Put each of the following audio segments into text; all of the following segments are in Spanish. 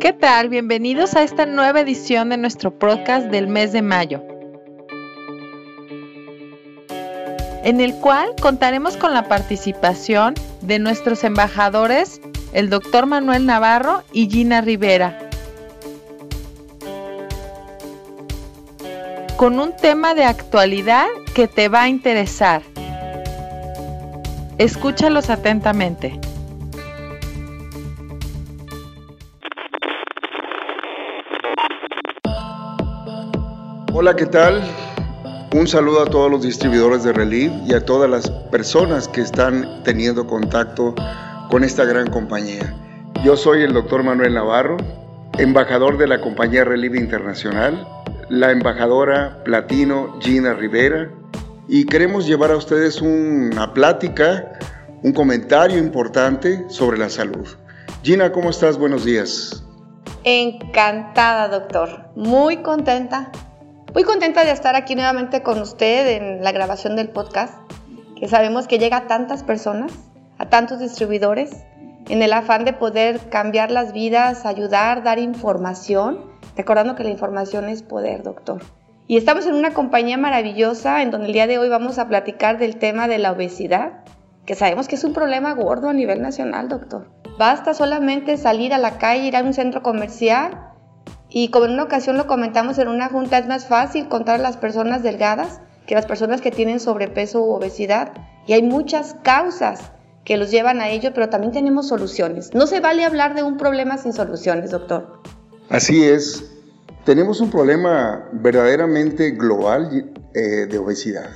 ¿Qué tal? Bienvenidos a esta nueva edición de nuestro podcast del mes de mayo, en el cual contaremos con la participación de nuestros embajadores, el doctor Manuel Navarro y Gina Rivera, con un tema de actualidad que te va a interesar. Escúchalos atentamente. Hola, ¿qué tal? Un saludo a todos los distribuidores de Relief y a todas las personas que están teniendo contacto con esta gran compañía. Yo soy el doctor Manuel Navarro, embajador de la compañía Relief Internacional, la embajadora Platino Gina Rivera, y queremos llevar a ustedes una plática, un comentario importante sobre la salud. Gina, ¿cómo estás? Buenos días. Encantada, doctor. Muy contenta muy contenta de estar aquí nuevamente con usted en la grabación del podcast, que sabemos que llega a tantas personas, a tantos distribuidores, en el afán de poder cambiar las vidas, ayudar, dar información, recordando que la información es poder, doctor. Y estamos en una compañía maravillosa en donde el día de hoy vamos a platicar del tema de la obesidad, que sabemos que es un problema gordo a nivel nacional, doctor. Basta solamente salir a la calle, ir a un centro comercial y como en una ocasión lo comentamos en una junta, es más fácil contar a las personas delgadas que las personas que tienen sobrepeso u obesidad. Y hay muchas causas que los llevan a ello, pero también tenemos soluciones. No se vale hablar de un problema sin soluciones, doctor. Así es. Tenemos un problema verdaderamente global eh, de obesidad.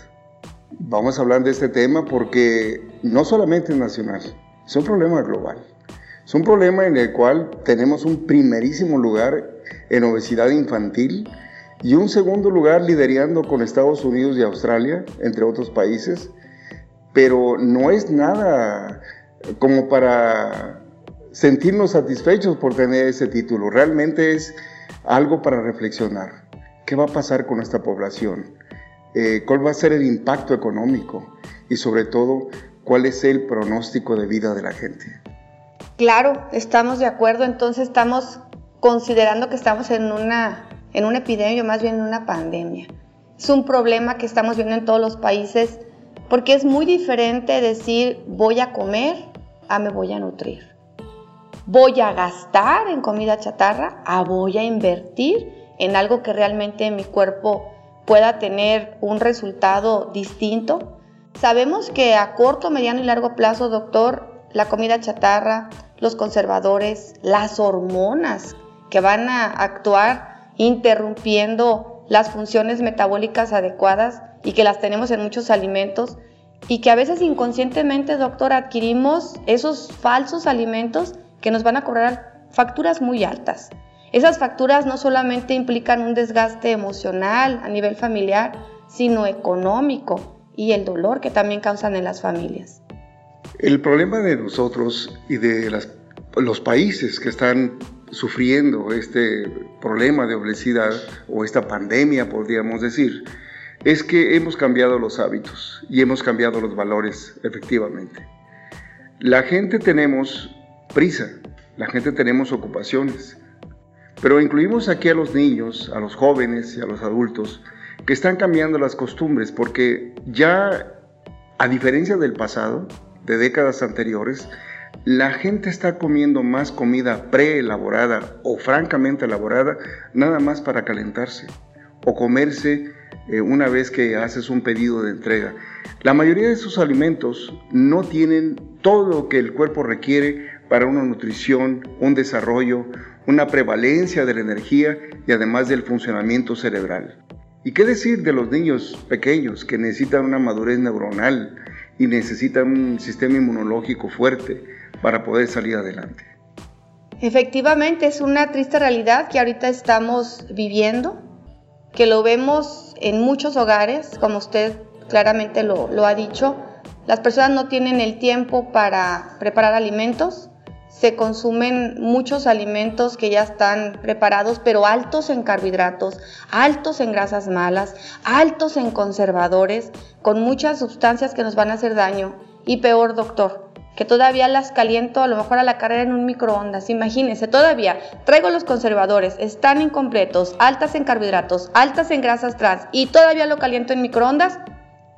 Vamos a hablar de este tema porque no solamente es nacional, es un problema global. Es un problema en el cual tenemos un primerísimo lugar en obesidad infantil y un segundo lugar liderando con Estados Unidos y Australia, entre otros países, pero no es nada como para sentirnos satisfechos por tener ese título, realmente es algo para reflexionar. ¿Qué va a pasar con esta población? Eh, ¿Cuál va a ser el impacto económico? Y sobre todo, ¿cuál es el pronóstico de vida de la gente? Claro, estamos de acuerdo, entonces estamos considerando que estamos en una, en una epidemia, más bien en una pandemia. Es un problema que estamos viendo en todos los países porque es muy diferente decir voy a comer a me voy a nutrir. Voy a gastar en comida chatarra a voy a invertir en algo que realmente mi cuerpo pueda tener un resultado distinto. Sabemos que a corto, mediano y largo plazo, doctor, la comida chatarra, los conservadores, las hormonas que van a actuar interrumpiendo las funciones metabólicas adecuadas y que las tenemos en muchos alimentos y que a veces inconscientemente, doctor, adquirimos esos falsos alimentos que nos van a cobrar facturas muy altas. Esas facturas no solamente implican un desgaste emocional a nivel familiar, sino económico y el dolor que también causan en las familias. El problema de nosotros y de los países que están sufriendo este problema de obesidad o esta pandemia, podríamos decir, es que hemos cambiado los hábitos y hemos cambiado los valores, efectivamente. La gente tenemos prisa, la gente tenemos ocupaciones, pero incluimos aquí a los niños, a los jóvenes y a los adultos que están cambiando las costumbres porque ya, a diferencia del pasado, de décadas anteriores, la gente está comiendo más comida preelaborada o francamente elaborada nada más para calentarse o comerse eh, una vez que haces un pedido de entrega. La mayoría de esos alimentos no tienen todo lo que el cuerpo requiere para una nutrición, un desarrollo, una prevalencia de la energía y además del funcionamiento cerebral. ¿Y qué decir de los niños pequeños que necesitan una madurez neuronal y necesitan un sistema inmunológico fuerte? Para poder salir adelante. Efectivamente, es una triste realidad que ahorita estamos viviendo, que lo vemos en muchos hogares, como usted claramente lo, lo ha dicho. Las personas no tienen el tiempo para preparar alimentos, se consumen muchos alimentos que ya están preparados, pero altos en carbohidratos, altos en grasas malas, altos en conservadores, con muchas sustancias que nos van a hacer daño. Y peor, doctor, que todavía las caliento a lo mejor a la carrera en un microondas. Imagínense, todavía traigo los conservadores, están incompletos, altas en carbohidratos, altas en grasas trans y todavía lo caliento en microondas.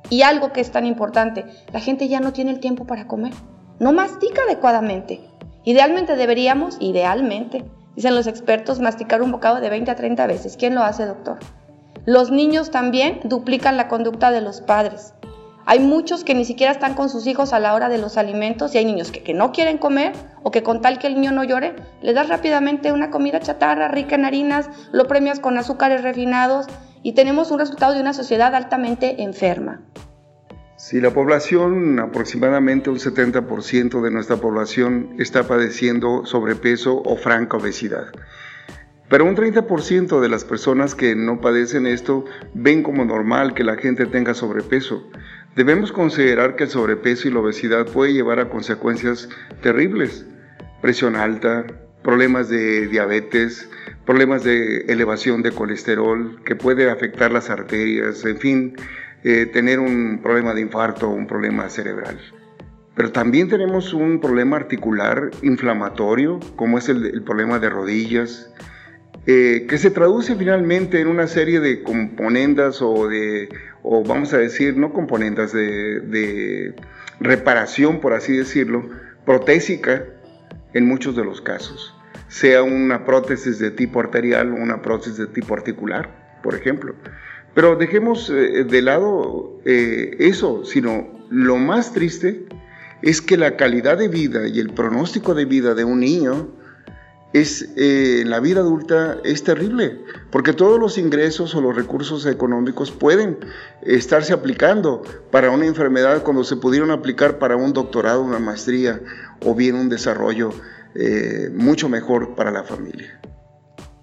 Y algo que es tan importante, la gente ya no tiene el tiempo para comer, no mastica adecuadamente. Idealmente deberíamos, idealmente, dicen los expertos, masticar un bocado de 20 a 30 veces. ¿Quién lo hace, doctor? Los niños también duplican la conducta de los padres. Hay muchos que ni siquiera están con sus hijos a la hora de los alimentos y hay niños que, no quieren comer o que con tal que el niño no llore, le das rápidamente una comida chatarra rica en harinas, lo premias con azúcares refinados y tenemos un resultado de una sociedad altamente enferma. Si la población, aproximadamente un 70% de nuestra población está padeciendo sobrepeso o franca obesidad. Pero un 30% de las personas que no padecen esto ven como normal que la gente tenga sobrepeso. Debemos considerar que el sobrepeso y la obesidad puede llevar a consecuencias terribles. Presión alta, problemas de diabetes, problemas de elevación de colesterol que puede afectar las arterias, en fin, eh, tener un problema de infarto, un problema cerebral. Pero también tenemos un problema articular inflamatorio, como es el, problema de rodillas, eh, que se traduce finalmente en una serie de componendas o de o vamos a decir, no componentes de, reparación, por así decirlo, protésica en muchos de los casos, sea una prótesis de tipo arterial o una prótesis de tipo articular, por ejemplo. Pero dejemos eh, de lado eh, eso, sino lo más triste es que la calidad de vida y el pronóstico de vida de un niño es, eh, en la vida adulta es terrible, porque todos los ingresos o los recursos económicos pueden estarse aplicando para una enfermedad cuando se pudieron aplicar para un doctorado, una maestría o bien un desarrollo eh, mucho mejor para la familia.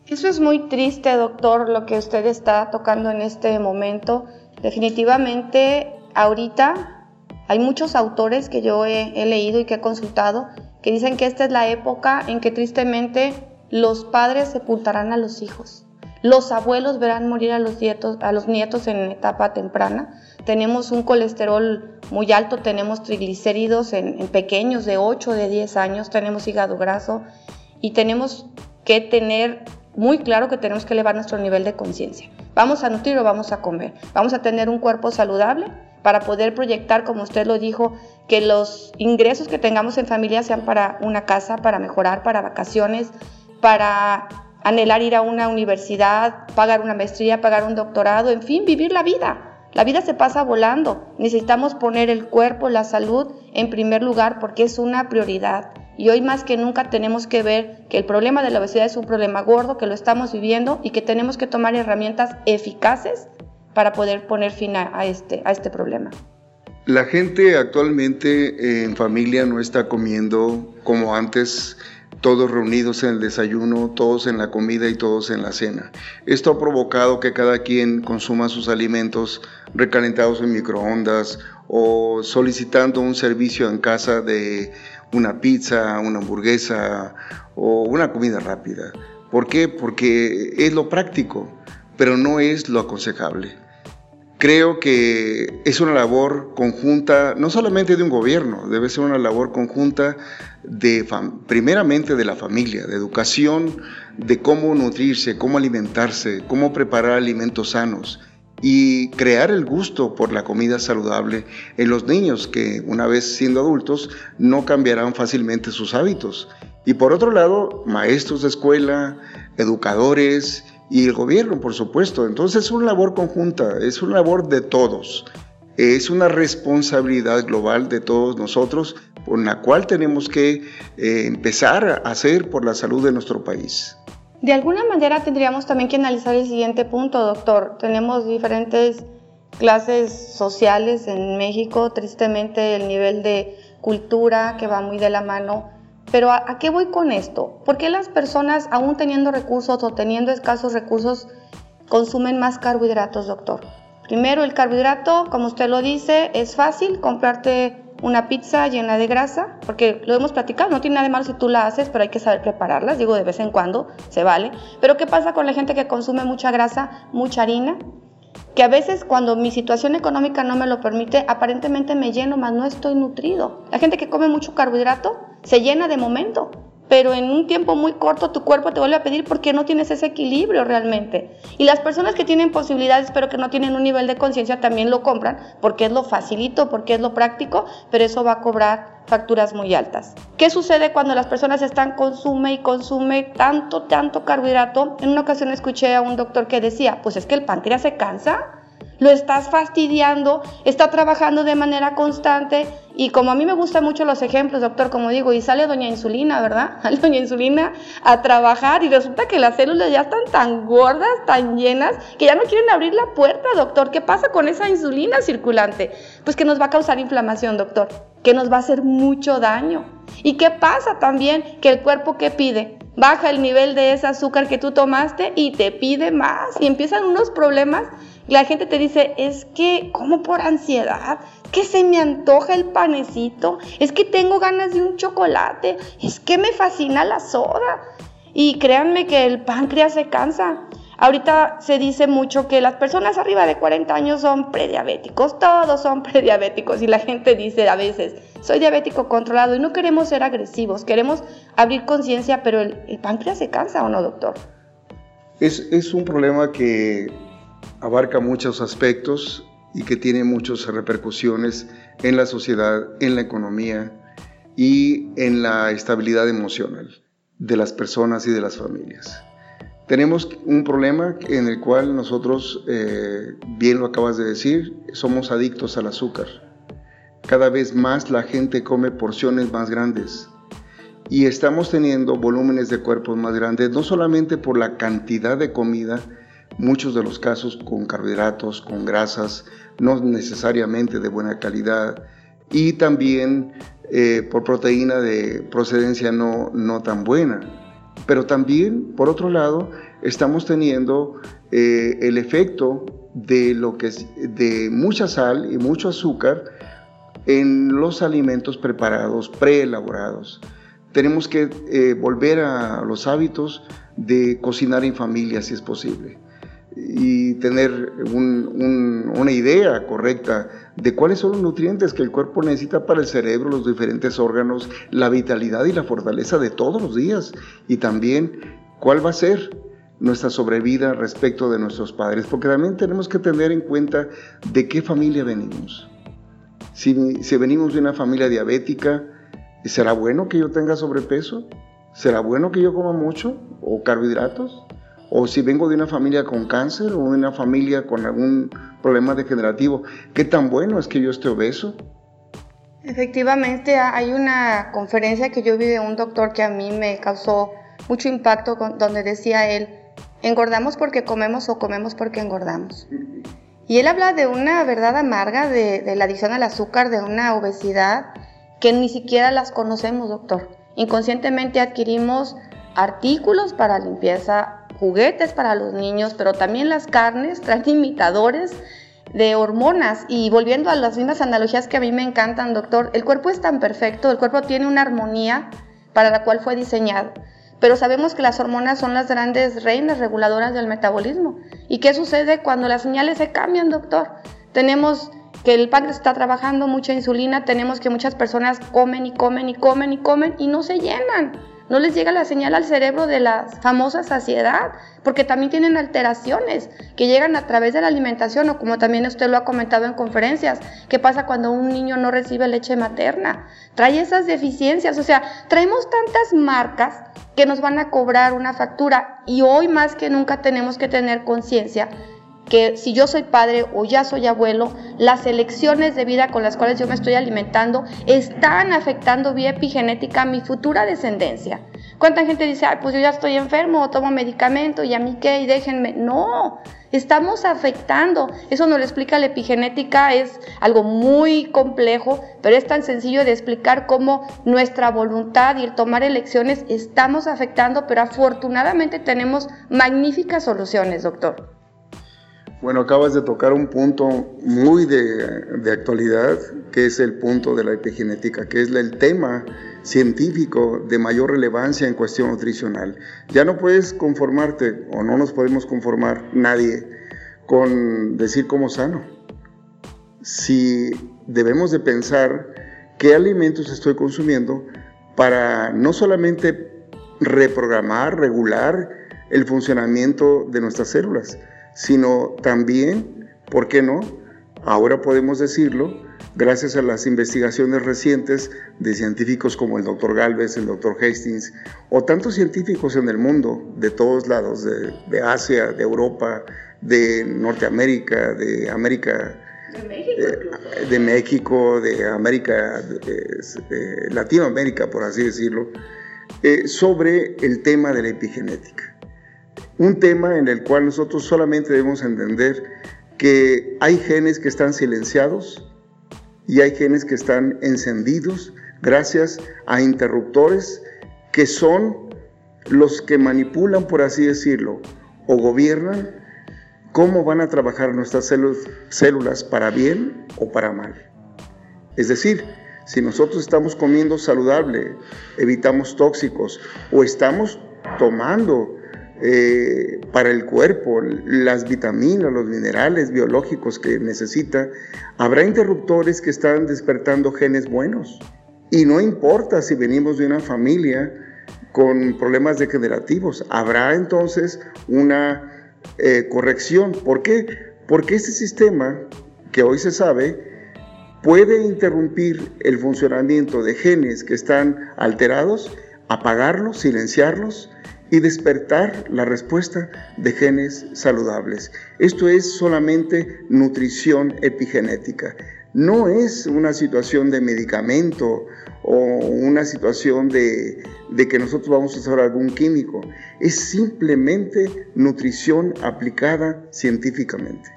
Eso es muy triste, doctor, lo que usted está tocando en este momento. Definitivamente, ahorita hay muchos autores que yo he leído y que he consultado que dicen que esta es la época en que tristemente los padres sepultarán a los hijos. Los abuelos verán morir a los nietos, a los nietos en etapa temprana. Tenemos un colesterol muy alto, tenemos triglicéridos en, pequeños de 8 de 10 años, tenemos hígado graso y tenemos que tener muy claro que tenemos que elevar nuestro nivel de conciencia. Vamos a nutrir o vamos a comer. Vamos a tener un cuerpo saludable para poder proyectar, como usted lo dijo, que los ingresos que tengamos en familia sean para una casa, para mejorar, para vacaciones, para anhelar ir a una universidad, pagar una maestría, pagar un doctorado, en fin, vivir la vida. La vida se pasa volando. Necesitamos poner el cuerpo, la salud en primer lugar porque es una prioridad. Y hoy más que nunca tenemos que ver que el problema de la obesidad es un problema gordo, que lo estamos viviendo y que tenemos que tomar herramientas eficaces para poder poner fin a, este, este problema. La gente actualmente en familia no está comiendo como antes, todos reunidos en el desayuno, todos en la comida y todos en la cena. Esto ha provocado que cada quien consuma sus alimentos recalentados en microondas o solicitando un servicio en casa de una pizza, una hamburguesa o una comida rápida. ¿Por qué? Porque es lo práctico, pero no es lo aconsejable. Creo que es una labor conjunta, no solamente de un gobierno, debe ser una labor conjunta de primeramente de la familia, de educación, de cómo nutrirse, cómo alimentarse, cómo preparar alimentos sanos y crear el gusto por la comida saludable en los niños que una vez siendo adultos no cambiarán fácilmente sus hábitos. Y por otro lado, maestros de escuela, educadores, y el gobierno, por supuesto. Entonces es una labor conjunta, es una labor de todos. Es una responsabilidad global de todos nosotros con la cual tenemos que eh, empezar a hacer por la salud de nuestro país. De alguna manera tendríamos también que analizar el siguiente punto, doctor. Tenemos diferentes clases sociales en México, tristemente el nivel de cultura que va muy de la mano pero ¿a, qué voy con esto? ¿Por qué las personas, aún teniendo recursos o teniendo escasos recursos, consumen más carbohidratos, doctor? Primero, el carbohidrato, como usted lo dice, es fácil comprarte una pizza llena de grasa, porque lo hemos platicado, no tiene nada de malo si tú la haces, pero hay que saber prepararlas, digo, de vez en cuando se vale. Pero ¿qué pasa con la gente que consume mucha grasa, mucha harina? que a veces cuando mi situación económica no me lo permite, aparentemente me lleno, más no estoy nutrido. La gente que come mucho carbohidrato se llena de momento, pero en un tiempo muy corto tu cuerpo te vuelve a pedir porque no tienes ese equilibrio realmente. Y las personas que tienen posibilidades, pero que no tienen un nivel de conciencia, también lo compran porque es lo facilito, porque es lo práctico, pero eso va a cobrar facturas muy altas. ¿Qué sucede cuando las personas están consume y consume tanto, tanto carbohidrato? En una ocasión escuché a un doctor que decía, pues es que el páncreas se cansa lo estás fastidiando, está trabajando de manera constante y como a mí me gustan mucho los ejemplos, doctor, como digo, y sale doña insulina, ¿verdad? Sale doña insulina a trabajar y resulta que las células ya están tan gordas, tan llenas, que ya no quieren abrir la puerta, doctor. ¿Qué pasa con esa insulina circulante? Pues que nos va a causar inflamación, doctor, que nos va a hacer mucho daño. ¿Y qué pasa también? Que el cuerpo que pide baja el nivel de ese azúcar que tú tomaste y te pide más y empiezan unos problemas la gente te dice, es que, como por ansiedad, que se me antoja el panecito, es que tengo ganas de un chocolate, es que me fascina la soda. Y créanme que el páncreas se cansa. Ahorita se dice mucho que las personas arriba de 40 años son prediabéticos, todos son prediabéticos y la gente dice a veces, soy diabético controlado y no queremos ser agresivos, queremos abrir conciencia, pero el, páncreas se cansa o no, doctor. Es, es un problema que abarca muchos aspectos y que tiene muchas repercusiones en la sociedad, en la economía y en la estabilidad emocional de las personas y de las familias. Tenemos un problema en el cual nosotros, eh, bien lo acabas de decir, somos adictos al azúcar. Cada vez más la gente come porciones más grandes y estamos teniendo volúmenes de cuerpos más grandes, no solamente por la cantidad de comida, muchos de los casos con carbohidratos, con grasas, no necesariamente de buena calidad, y también eh, por proteína de procedencia no, no tan buena. Pero también, por otro lado, estamos teniendo eh, el efecto de, lo que es, de mucha sal y mucho azúcar en los alimentos preparados, preelaborados. Tenemos que eh, volver a los hábitos de cocinar en familia si es posible y tener una idea correcta de cuáles son los nutrientes que el cuerpo necesita para el cerebro, los diferentes órganos, la vitalidad y la fortaleza de todos los días y también cuál va a ser nuestra sobrevida respecto de nuestros padres, porque también tenemos que tener en cuenta de qué familia venimos. Si, si venimos de una familia diabética, ¿será bueno que yo tenga sobrepeso? ¿Será bueno que yo coma mucho o carbohidratos? O si vengo de una familia con cáncer o de una familia con algún problema degenerativo, ¿qué tan bueno es que yo esté obeso? Efectivamente, hay una conferencia que yo vi de un doctor que a mí me causó mucho impacto, donde decía él, engordamos porque comemos o comemos porque engordamos. Y él habla de una verdad amarga de, de la adicción al azúcar, de una obesidad que ni siquiera las conocemos, doctor. Inconscientemente adquirimos artículos para limpieza juguetes para los niños, pero también las carnes traen imitadores de hormonas. Y volviendo a las mismas analogías que a mí me encantan, doctor, el cuerpo es tan perfecto, el cuerpo tiene una armonía para la cual fue diseñado. Pero sabemos que las hormonas son las grandes reinas reguladoras del metabolismo. ¿Y qué sucede cuando las señales se cambian, doctor? Tenemos que el páncreas está trabajando mucha insulina, tenemos que muchas personas comen y comen y comen y comen y no se llenan no les llega la señal al cerebro de la famosa saciedad, porque también tienen alteraciones que llegan a través de la alimentación o como también usted lo ha comentado en conferencias, qué pasa cuando un niño no recibe leche materna, trae esas deficiencias, o sea, traemos tantas marcas que nos van a cobrar una factura y hoy más que nunca tenemos que tener conciencia que si yo soy padre o ya soy abuelo, las elecciones de vida con las cuales yo me estoy alimentando están afectando vía epigenética a mi futura descendencia. ¿Cuánta gente dice, Ay, pues yo ya estoy enfermo o tomo medicamento y a mí qué y déjenme? No, estamos afectando. Eso nos lo explica la epigenética, es algo muy complejo, pero es tan sencillo de explicar cómo nuestra voluntad y el tomar elecciones estamos afectando, pero afortunadamente tenemos magníficas soluciones, doctor. Bueno, acabas de tocar un punto muy de, actualidad, que es el punto de la epigenética, que es el tema científico de mayor relevancia en cuestión nutricional. Ya no puedes conformarte, o no nos podemos conformar nadie, con decir cómo sano. Si debemos de pensar qué alimentos estoy consumiendo para no solamente reprogramar, regular el funcionamiento de nuestras células, sino también, ¿por qué no? Ahora podemos decirlo, gracias a las investigaciones recientes de científicos como el doctor Galvez, el doctor Hastings, o tantos científicos en el mundo, de todos lados, de, Asia, de Europa, de Norteamérica, de América de México, de, América, de, Latinoamérica, por así decirlo, eh, sobre el tema de la epigenética. Un tema en el cual nosotros solamente debemos entender que hay genes que están silenciados y hay genes que están encendidos gracias a interruptores que son los que manipulan, por así decirlo, o gobiernan cómo van a trabajar nuestras células para bien o para mal. Es decir, si nosotros estamos comiendo saludable, evitamos tóxicos o estamos tomando eh, para el cuerpo, las vitaminas, los minerales biológicos que necesita, habrá interruptores que están despertando genes buenos. Y no importa si venimos de una familia con problemas degenerativos, habrá entonces una eh, corrección. ¿Por qué? Porque este sistema, que hoy se sabe, puede interrumpir el funcionamiento de genes que están alterados, apagarlos, silenciarlos y despertar la respuesta de genes saludables. Esto es solamente nutrición epigenética. No es una situación de medicamento o una situación de, que nosotros vamos a usar algún químico. Es simplemente nutrición aplicada científicamente.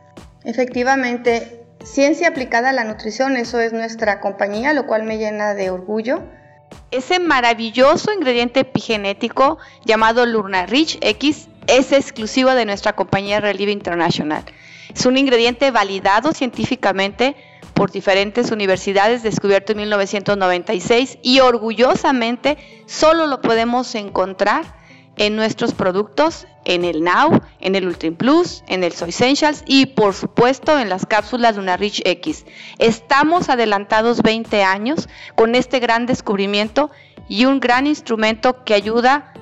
Efectivamente, ciencia aplicada a la nutrición, eso es nuestra compañía, lo cual me llena de orgullo ese maravilloso ingrediente epigenético llamado Rich X es exclusivo de nuestra compañía Relieve International. Es un ingrediente validado científicamente por diferentes universidades, descubierto en 1996 y orgullosamente solo lo podemos encontrar en nuestros productos, en el Now, en el Ultra Plus, en el Soy Essentials y por supuesto en las cápsulas de una Rich X. Estamos adelantados 20 años con este gran descubrimiento y un gran instrumento que ayuda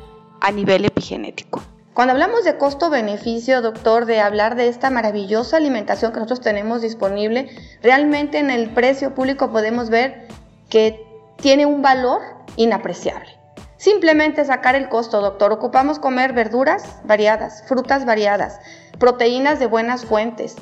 a nivel epigenético. Cuando hablamos de costo-beneficio, doctor, de hablar de esta maravillosa alimentación que nosotros tenemos disponible, realmente en el precio público podemos ver que tiene un valor inapreciable. Simplemente sacar el costo, doctor. Ocupamos comer verduras variadas, frutas variadas, proteínas de buenas fuentes,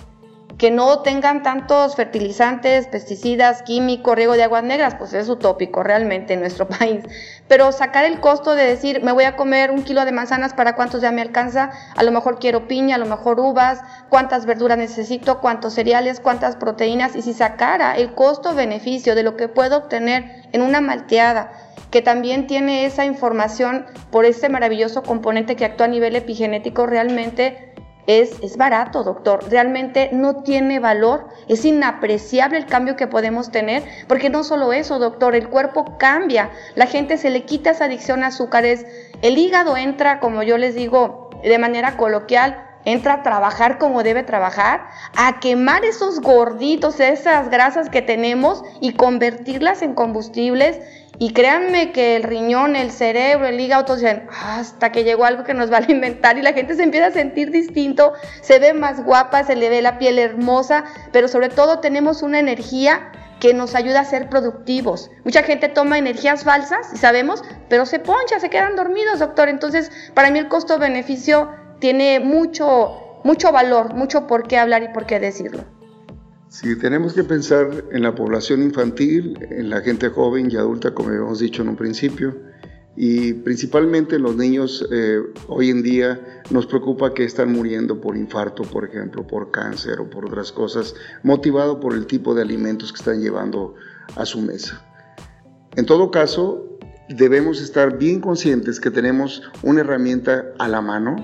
que no tengan tantos fertilizantes, pesticidas, químicos, riego de aguas negras, pues es utópico realmente en nuestro país. Pero sacar el costo de decir, me voy a comer un kilo de manzanas, ¿para cuántos ya me alcanza? A lo mejor quiero piña, a lo mejor uvas, cuántas verduras necesito, cuántos cereales, cuántas proteínas. Y si sacara el costo-beneficio de lo que puedo obtener en una malteada, que también tiene esa información por este maravilloso componente que actúa a nivel epigenético, realmente es, es, barato, doctor. Realmente no tiene valor. Es inapreciable el cambio que podemos tener, porque no solo eso, doctor, el cuerpo cambia. La gente se le quita esa adicción a azúcares. El hígado entra, como yo les digo de manera coloquial, entra a trabajar como debe trabajar, a quemar esos gorditos, esas grasas que tenemos y convertirlas en combustibles y créanme que el riñón, el cerebro, el hígado, todos dicen, hasta que llegó algo que nos va a alimentar y la gente se empieza a sentir distinto, se ve más guapa, se le ve la piel hermosa, pero sobre todo tenemos una energía que nos ayuda a ser productivos. Mucha gente toma energías falsas, y sabemos, pero se poncha, se quedan dormidos, doctor. Entonces, para mí el costo-beneficio tiene mucho, mucho valor, mucho por qué hablar y por qué decirlo. Si tenemos que pensar en la población infantil, en la gente joven y adulta, como hemos dicho en un principio, y principalmente en los niños, eh, hoy en día nos preocupa que están muriendo por infarto, por ejemplo, por cáncer o por otras cosas, motivado por el tipo de alimentos que están llevando a su mesa. En todo caso, debemos estar bien conscientes que tenemos una herramienta a la mano,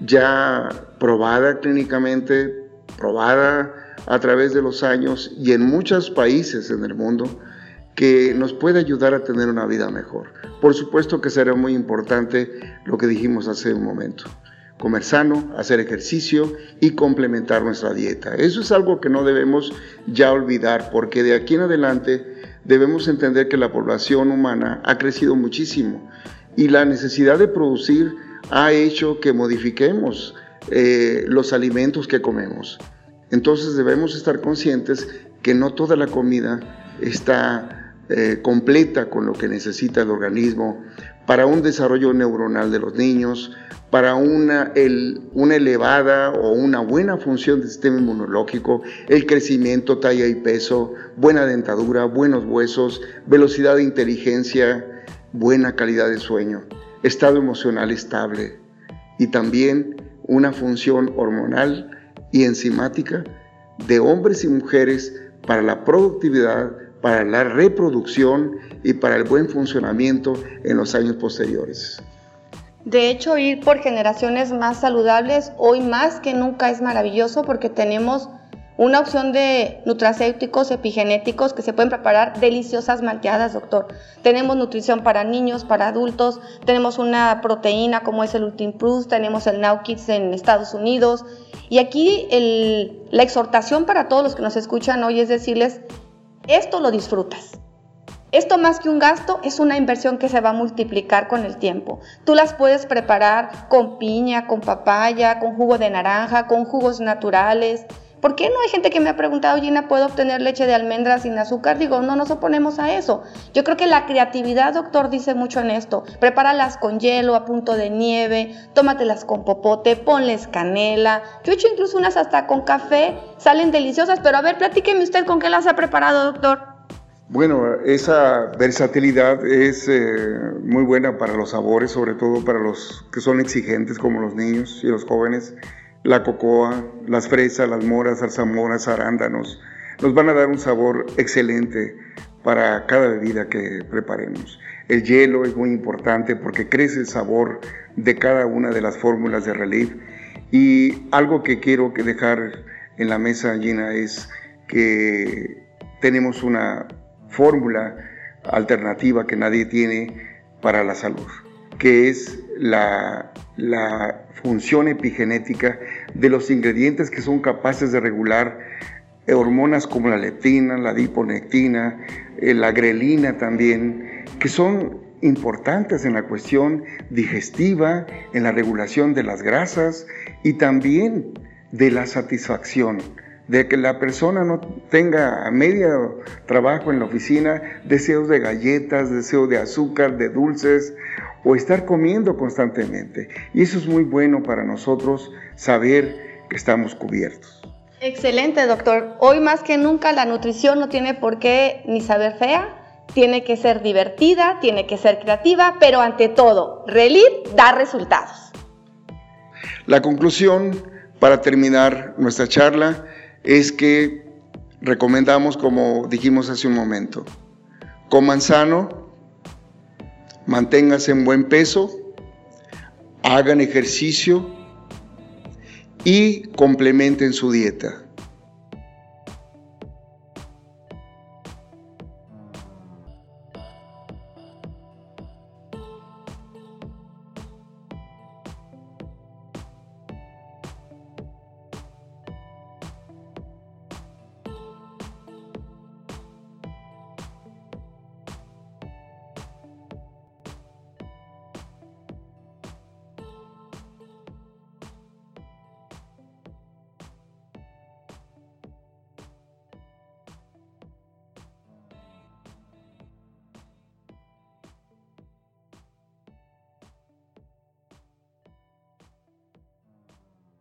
ya probada clínicamente, probada a través de los años y en muchos países en el mundo que nos puede ayudar a tener una vida mejor. Por supuesto que será muy importante lo que dijimos hace un momento. comer sano, hacer ejercicio y complementar nuestra dieta. Eso es algo que no debemos ya olvidar porque de aquí en adelante debemos entender que la población humana ha crecido muchísimo y la necesidad de producir ha hecho que modifiquemos eh, los alimentos que comemos. Entonces debemos estar conscientes que no toda la comida está eh, completa con lo que necesita el organismo. Para un desarrollo neuronal de los niños, para una, una elevada o una buena función del sistema inmunológico, el crecimiento, talla y peso, buena dentadura, buenos huesos, velocidad de inteligencia, buena calidad de sueño, estado emocional estable y también una función hormonal y enzimática de hombres y mujeres para la productividad, para la reproducción y para el buen funcionamiento en los años posteriores. De hecho, ir por generaciones más saludables hoy más que nunca es maravilloso porque tenemos una opción de nutracéuticos epigenéticos que se pueden preparar deliciosas malteadas, doctor. Tenemos nutrición para niños, para adultos, tenemos una proteína como es el Ultim Plus, tenemos el Now Kids en Estados Unidos. Y aquí la exhortación para todos los que nos escuchan hoy es decirles, esto lo disfrutas. Esto más que un gasto es una inversión que se va a multiplicar con el tiempo. Tú las puedes preparar con piña, con papaya, con jugo de naranja, con jugos naturales, ¿Por qué no hay gente que me ha preguntado, Gina, ¿puedo obtener leche de almendra sin azúcar? Digo, no nos oponemos a eso. Yo creo que la creatividad, doctor, dice mucho en esto. Prepáralas con hielo, a punto de nieve, tómatelas con popote, ponles canela. Yo he hecho incluso unas hasta con café, salen deliciosas, pero a ver, platíqueme usted con qué las ha preparado, doctor. Bueno, esa versatilidad es eh, muy buena para los sabores, sobre todo para los que son exigentes como los niños y los jóvenes la cocoa, las fresas, las moras, zarzamoras, arándanos, nos van a dar un sabor excelente para cada bebida que preparemos. El hielo es muy importante porque crece el sabor de cada una de las fórmulas de relief. Y algo que quiero dejar en la mesa, Gina, es que tenemos una fórmula alternativa que nadie tiene para la salud, que es la, la función epigenética de los ingredientes que son capaces de regular hormonas como la leptina, la diponectina, eh, la grelina también, que son importantes en la cuestión digestiva, en la regulación de las grasas y también de la satisfacción, de que la persona no tenga a medio trabajo en la oficina deseos de galletas, deseos de azúcar, de dulces o estar comiendo constantemente. Y eso es muy bueno para nosotros saber que estamos cubiertos. Excelente, doctor. Hoy más que nunca la nutrición no tiene por qué ni saber fea, tiene que ser divertida, tiene que ser creativa, pero ante todo, Relief da resultados. La conclusión para terminar nuestra charla es que recomendamos, como dijimos hace un momento, coman sano, manténganse en buen peso, hagan ejercicio y complementen su dieta.